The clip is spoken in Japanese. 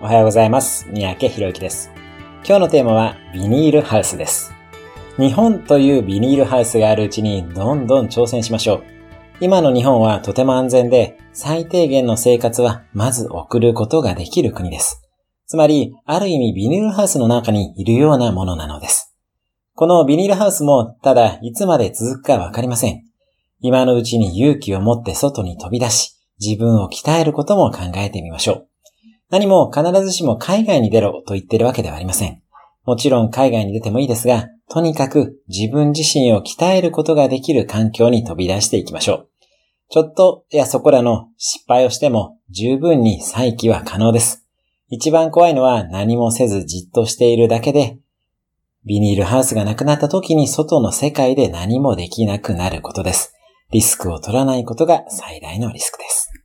おはようございます。三宅博之です。今日のテーマはビニールハウスです。日本というビニールハウスがあるうちにどんどん挑戦しましょう。今の日本はとても安全で最低限の生活はまず送ることができる国です。つまり、ある意味ビニールハウスの中にいるようなものなのです。このビニールハウスもただいつまで続くかわかりません。今のうちに勇気を持って外に飛び出し、自分を鍛えることも考えてみましょう。何も必ずしも海外に出ろと言ってるわけではありません。もちろん海外に出てもいいですが、とにかく自分自身を鍛えることができる環境に飛び出していきましょう。ちょっとやそこらの失敗をしても十分に再起は可能です。一番怖いのは何もせずじっとしているだけで、ビニールハウスがなくなった時に外の世界で何もできなくなることです。リスクを取らないことが最大のリスクです。